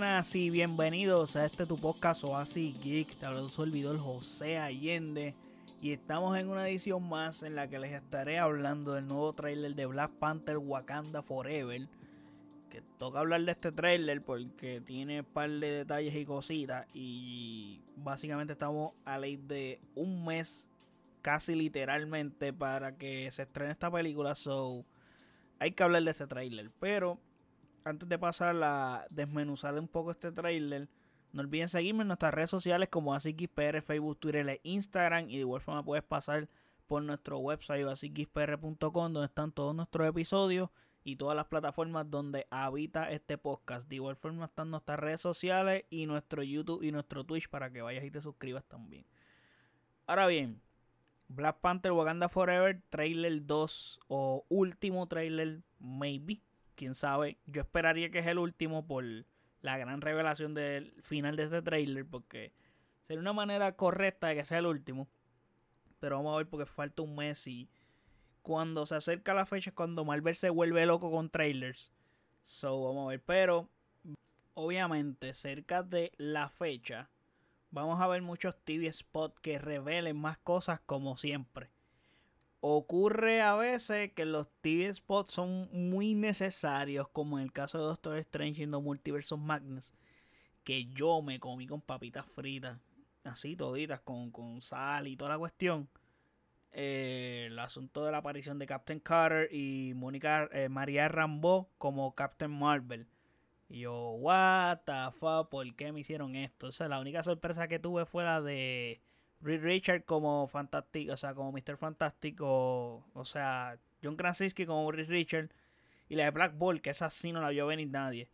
buenas y bienvenidos a este tu podcast Oasis Geek. Te habló su servidor José Allende. Y estamos en una edición más en la que les estaré hablando del nuevo trailer de Black Panther Wakanda Forever. Que toca hablar de este trailer porque tiene un par de detalles y cositas. Y básicamente estamos a ley de un mes, casi literalmente, para que se estrene esta película. So, hay que hablar de este trailer. Pero antes de pasar a desmenuzar un poco este trailer, no olviden seguirme en nuestras redes sociales como AsiXPR, Facebook, Twitter e Instagram. Y de igual forma puedes pasar por nuestro website asiXPR.com donde están todos nuestros episodios y todas las plataformas donde habita este podcast. De igual forma están nuestras redes sociales y nuestro YouTube y nuestro Twitch para que vayas y te suscribas también. Ahora bien, Black Panther Wakanda Forever, trailer 2 o último trailer, maybe quién sabe. Yo esperaría que es el último por la gran revelación del final de este trailer, porque sería una manera correcta de que sea el último. Pero vamos a ver porque falta un mes y cuando se acerca la fecha es cuando Marvel se vuelve loco con trailers. So, vamos a ver. Pero, obviamente, cerca de la fecha, vamos a ver muchos TV spots que revelen más cosas como siempre. Ocurre a veces que los TV spots son muy necesarios, como en el caso de Doctor Strange en the Multiverse Madness, que yo me comí con papitas fritas, así toditas, con, con sal y toda la cuestión. Eh, el asunto de la aparición de Captain Carter y Mónica eh, María Rambo como Captain Marvel. Y yo, what the fuck, ¿por qué me hicieron esto? O sea, la única sorpresa que tuve fue la de Reed Richard como Fantástico, o sea, como Mr. Fantástico, o sea, John Krasinski como Reed Richard y la de Black Ball, que esa sí no la vio venir nadie.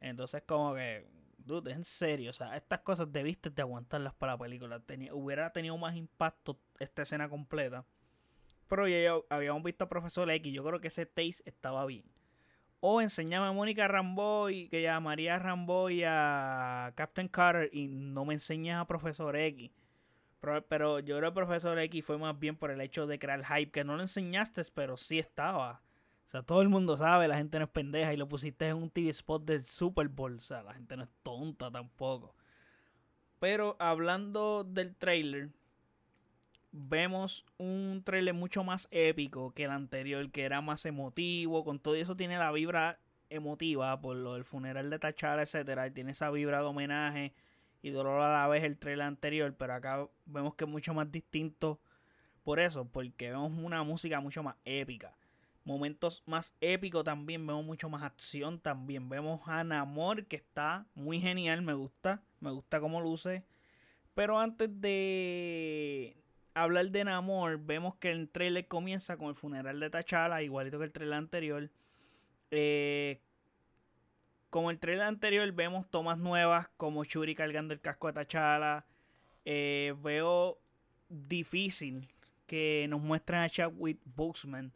Entonces, como que, dude, en serio, o sea, estas cosas debiste de aguantarlas para la película. Tenía, hubiera tenido más impacto esta escena completa. Pero ya habíamos visto a Profesor X, yo creo que ese taste estaba bien. O enseñame a Mónica Rambo y que ya a Rambo y a Captain Carter y no me enseñas a Profesor X. Pero, yo creo que Profesor X fue más bien por el hecho de crear hype, que no lo enseñaste, pero sí estaba. O sea, todo el mundo sabe, la gente no es pendeja y lo pusiste en un TV spot del Super Bowl. O sea, la gente no es tonta tampoco. Pero hablando del trailer, vemos un trailer mucho más épico que el anterior, que era más emotivo. Con todo eso tiene la vibra emotiva por lo del funeral de T'Challa, etcétera, y tiene esa vibra de homenaje y dolor a la vez el trailer anterior, pero acá vemos que es mucho más distinto por eso, porque vemos una música mucho más épica. Momentos más épicos también, vemos mucho más acción también. Vemos a Namor que está muy genial, me gusta, me gusta cómo luce. Pero antes de hablar de Namor, vemos que el trailer comienza con el funeral de T'Challa, igualito que el trailer anterior. Eh, como el trailer anterior, vemos tomas nuevas como Shuri cargando el casco de T'Challa. Eh, veo difícil que nos muestren a Chadwick Boseman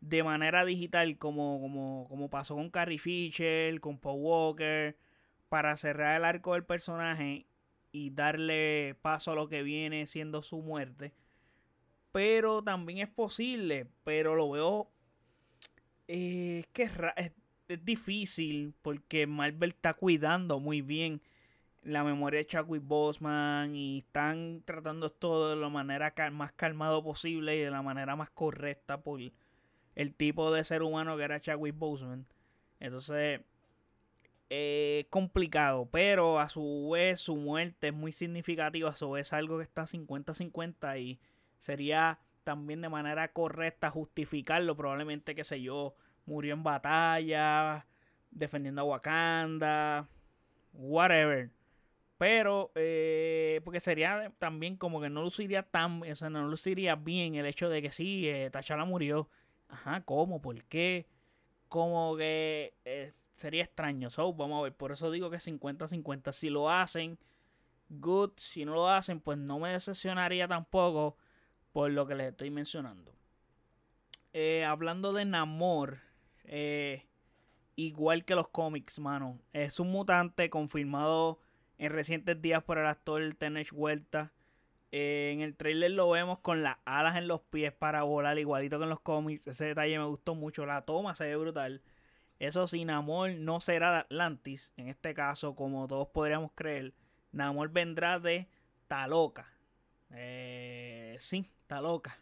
de manera digital como, como, como pasó con Carrie Fisher, con Paul Walker, para cerrar el arco del personaje y darle paso a lo que viene siendo su muerte. Pero también es posible, pero lo veo... Eh, es que es, es difícil porque Marvel está cuidando muy bien la memoria de Chadwick Boseman y están tratando esto de la manera más calmado posible y de la manera más correcta por el tipo de ser humano que era Chadwick Boseman. Entonces, es complicado, pero a su vez su muerte es muy significativa, a su vez algo que está 50-50 y sería también de manera correcta justificarlo, probablemente, qué sé yo, murió en batalla, defendiendo a Wakanda, whatever. Pero, eh, porque sería también como que no luciría tan, o sea, no luciría bien el hecho de que sí, eh, T'Challa murió. Ajá, ¿cómo? ¿Por qué? Como que eh, sería extraño. So, vamos a ver, por eso digo que 50-50. Si lo hacen, good. Si no lo hacen, pues no me decepcionaría tampoco por lo que les estoy mencionando. Eh, hablando de Namor, eh, igual que los cómics, mano. Es un mutante confirmado en recientes días por el actor Tenech Huerta. Eh, en el trailer lo vemos con las alas en los pies para volar, igualito que en los cómics. Ese detalle me gustó mucho. La toma se ve brutal. Eso sí, Namor no será de Atlantis, en este caso, como todos podríamos creer. Namor vendrá de Taloca. Eh, sí, Taloca.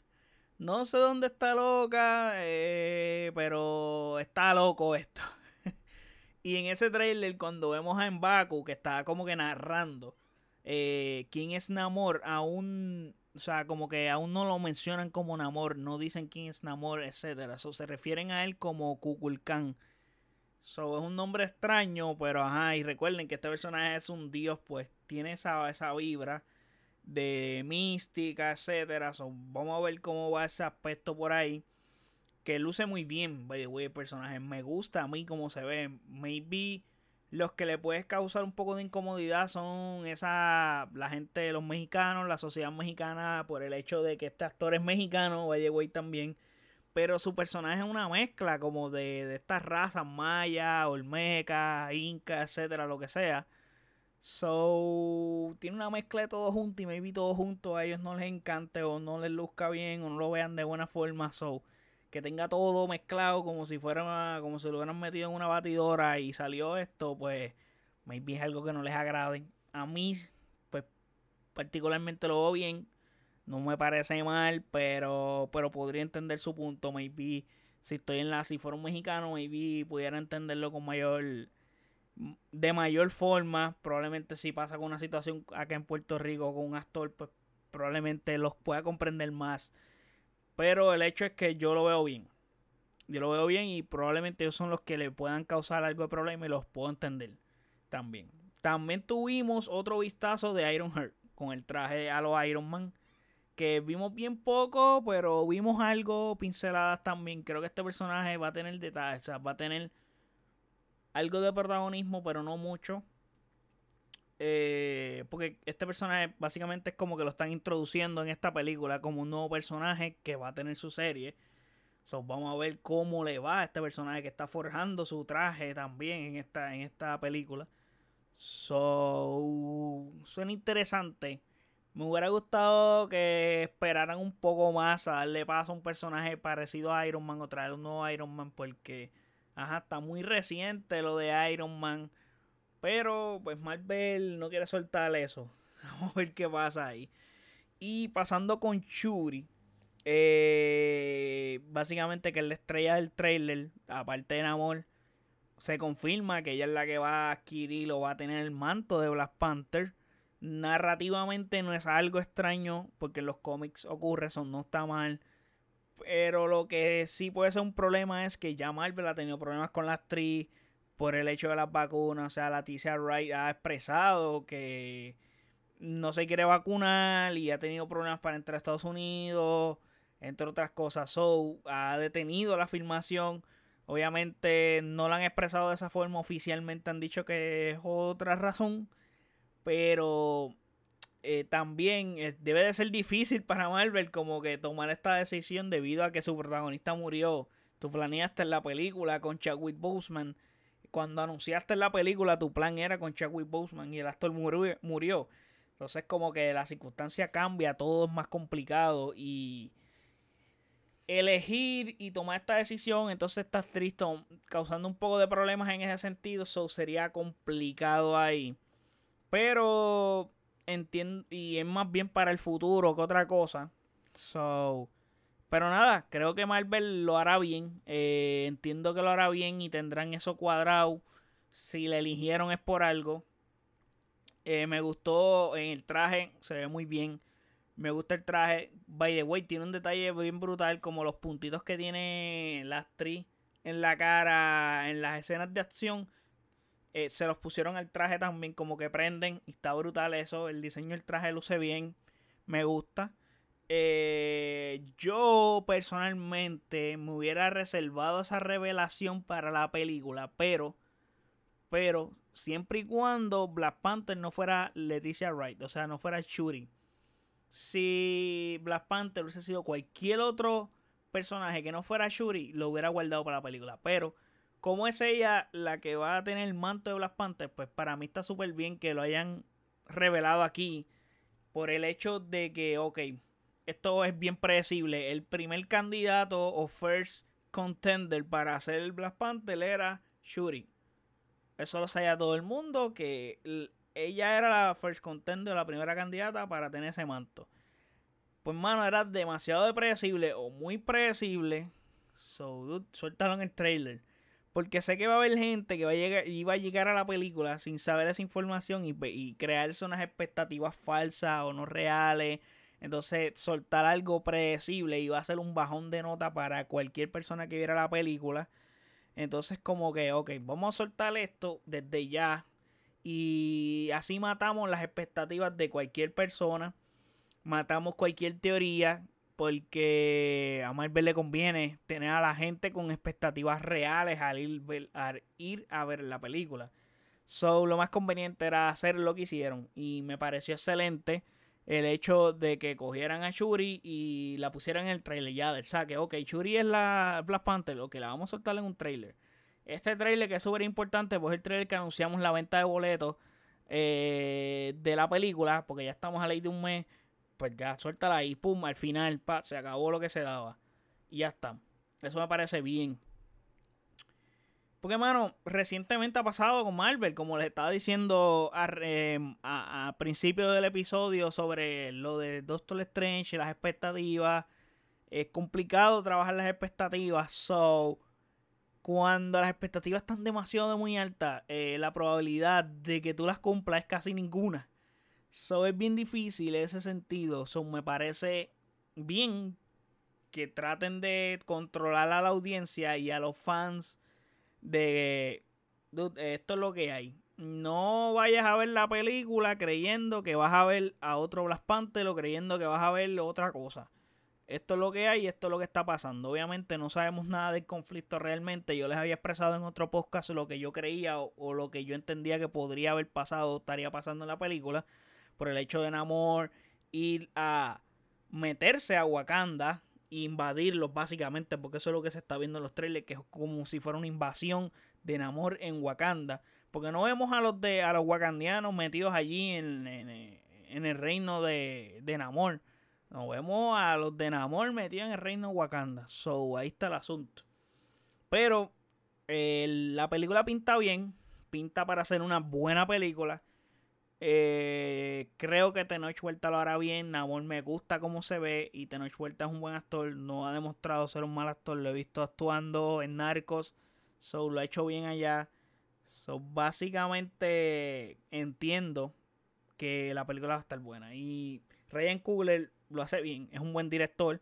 No sé dónde está loca, eh, pero está loco esto. y en ese trailer, cuando vemos a Mbaku, que está como que narrando eh, quién es Namor, aún, o sea, como que aún no lo mencionan como Namor, no dicen quién es Namor, etcétera. Se refieren a él como Kukulkan. So, es un nombre extraño, pero ajá, y recuerden que este personaje es un dios, pues tiene esa, esa vibra de mística, etcétera. So, vamos a ver cómo va ese aspecto por ahí. Que luce muy bien, by the el personaje. Me gusta a mí cómo se ve. Maybe los que le puedes causar un poco de incomodidad son esa la gente, los mexicanos, la sociedad mexicana, por el hecho de que este actor es mexicano, by the también. Pero su personaje es una mezcla como de, de estas razas maya, olmeca, inca, etcétera, lo que sea. So, tiene una mezcla de todo junto y maybe todo junto a ellos no les encante o no les luzca bien o no lo vean de buena forma. So, que tenga todo mezclado como si fuera como si lo hubieran metido en una batidora y salió esto, pues maybe es algo que no les agrade. A mí, pues particularmente lo veo bien. No me parece mal, pero, pero podría entender su punto. Maybe si estoy en la, si fuera un mexicano, maybe pudiera entenderlo con mayor de mayor forma. Probablemente si pasa con una situación acá en Puerto Rico con un actor, pues probablemente los pueda comprender más. Pero el hecho es que yo lo veo bien. Yo lo veo bien y probablemente ellos son los que le puedan causar algo de problema y los puedo entender también. También tuvimos otro vistazo de Iron Heart con el traje a los Iron Man. Que vimos bien poco, pero vimos algo, pinceladas también. Creo que este personaje va a tener detalles, o sea, va a tener algo de protagonismo, pero no mucho. Eh, porque este personaje básicamente es como que lo están introduciendo en esta película como un nuevo personaje que va a tener su serie. So, vamos a ver cómo le va a este personaje que está forjando su traje también en esta, en esta película. So, suena interesante. Me hubiera gustado que esperaran un poco más a darle paso a un personaje parecido a Iron Man o traer un nuevo Iron Man porque Ajá, está muy reciente lo de Iron Man. Pero pues Marvel no quiere soltar eso. Vamos a ver qué pasa ahí. Y pasando con Shuri. Eh, básicamente que es la estrella del trailer, aparte de Namor, se confirma que ella es la que va a adquirir o va a tener el manto de Black Panther. Narrativamente no es algo extraño porque en los cómics ocurre, eso no está mal. Pero lo que sí puede ser un problema es que ya Marvel ha tenido problemas con la actriz por el hecho de las vacunas. O sea, Leticia Wright ha expresado que no se quiere vacunar y ha tenido problemas para entrar a Estados Unidos, entre otras cosas. So, ha detenido la filmación. Obviamente no la han expresado de esa forma oficialmente, han dicho que es otra razón. Pero eh, también debe de ser difícil para Marvel como que tomar esta decisión debido a que su protagonista murió. Tú planeaste en la película con Chadwick Boseman. Cuando anunciaste en la película tu plan era con Chadwick Boseman y el actor murió. Entonces como que la circunstancia cambia, todo es más complicado y elegir y tomar esta decisión, entonces estás triste, causando un poco de problemas en ese sentido, eso sería complicado ahí. Pero entiendo y es más bien para el futuro que otra cosa. So, pero nada, creo que Marvel lo hará bien. Eh, entiendo que lo hará bien y tendrán eso cuadrado. Si le eligieron es por algo. Eh, me gustó en el traje, se ve muy bien. Me gusta el traje. By the way, tiene un detalle bien brutal, como los puntitos que tiene la actriz en la cara en las escenas de acción eh, se los pusieron al traje también, como que prenden. Y está brutal eso. El diseño del traje luce bien. Me gusta. Eh, yo personalmente me hubiera reservado esa revelación para la película. Pero, pero, siempre y cuando Black Panther no fuera Leticia Wright. O sea, no fuera Shuri. Si Black Panther hubiese sido cualquier otro personaje que no fuera Shuri, lo hubiera guardado para la película. Pero como es ella la que va a tener el manto de Black Panther, pues para mí está súper bien que lo hayan revelado aquí por el hecho de que, ok, esto es bien predecible. El primer candidato o first contender para hacer el Black Panther era Shuri. Eso lo sabía todo el mundo, que ella era la first contender, la primera candidata para tener ese manto. Pues, mano, era demasiado predecible o muy predecible. So, dude, suéltalo en el trailer. Porque sé que va a haber gente que va a llegar, iba a llegar a la película sin saber esa información y, y crearse unas expectativas falsas o no reales. Entonces, soltar algo predecible iba a ser un bajón de nota para cualquier persona que viera la película. Entonces, como que, ok, vamos a soltar esto desde ya. Y así matamos las expectativas de cualquier persona. Matamos cualquier teoría porque a Marvel le conviene tener a la gente con expectativas reales al ir, a ver la película. So, lo más conveniente era hacer lo que hicieron y me pareció excelente el hecho de que cogieran a Shuri y la pusieran en el trailer ya del saque. Ok, Shuri es la Black Panther, ok, la vamos a soltar en un trailer. Este trailer que es súper importante, pues es el trailer que anunciamos la venta de boletos eh, de la película, porque ya estamos a ley de un mes pues ya suéltala ahí, pum, al final, pa, se acabó lo que se daba. Y ya está. Eso me parece bien. Porque, mano, recientemente ha pasado con Marvel, como les estaba diciendo a, em, principio del episodio sobre lo de Doctor Strange, las expectativas. Es complicado trabajar las expectativas. So, cuando las expectativas están demasiado muy altas, eh, la probabilidad de que tú las cumplas es casi ninguna. So es bien difícil ese sentido. So me parece bien que traten de controlar a la audiencia y a los fans de esto es lo que hay. No vayas a ver la película creyendo que vas a ver a otro Black Panther o creyendo que vas a ver otra cosa. Esto es lo que hay, esto es lo que está pasando. Obviamente no sabemos nada del conflicto realmente. Yo les había expresado en otro podcast lo que yo creía o, o lo que yo entendía que podría haber pasado o estaría pasando en la película por el hecho de Namor ir a meterse a Wakanda e invadirlos básicamente, porque eso es lo que se está viendo en los trailers, que es como si fuera una invasión de Namor en Wakanda. Porque no vemos a los de a los wakandianos metidos allí en, el reino de, de Namor. No vemos a los de Namor metidos en el reino de Wakanda. So, ahí está el asunto. Pero eh, la película pinta bien. Pinta para ser una buena película. Eh, creo que Tenoch Huerta lo hará bien. Namor me gusta cómo se ve. Y Tenoch Huerta es un buen actor. No ha demostrado ser un mal actor. Lo he visto actuando en Narcos. So lo ha hecho bien allá. So básicamente entiendo que la película va a estar buena. Y Ryan Coogler lo hace bien. Es un buen director.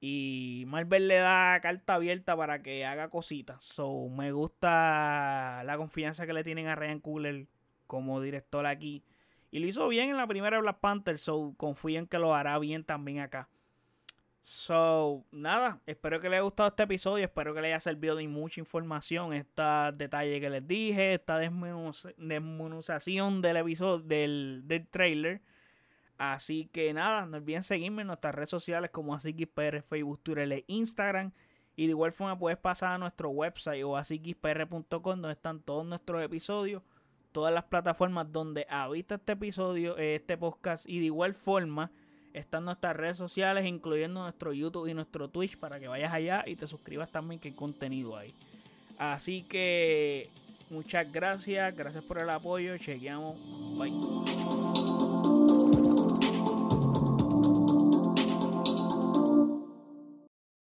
Y Marvel le da carta abierta para que haga cositas. So me gusta la confianza que le tienen a Ryan Coogler como director aquí. Y lo hizo bien en la primera Black Panther, so confío en que lo hará bien también acá. So, nada, espero que les haya gustado este episodio, espero que les haya servido de mucha información, estos detalles que les dije, esta desmenuzación del episodio, del, del trailer. Así que nada, no olviden seguirme en nuestras redes sociales como AsiKisPR, Facebook, Twitter e Instagram. Y de igual forma puedes pasar a nuestro website o asikispr.com donde están todos nuestros episodios todas las plataformas donde habita este episodio, eh, este podcast y de igual forma están nuestras redes sociales, incluyendo nuestro YouTube y nuestro Twitch para que vayas allá y te suscribas también que hay contenido ahí. Así que muchas gracias, gracias por el apoyo, chequeamos, bye.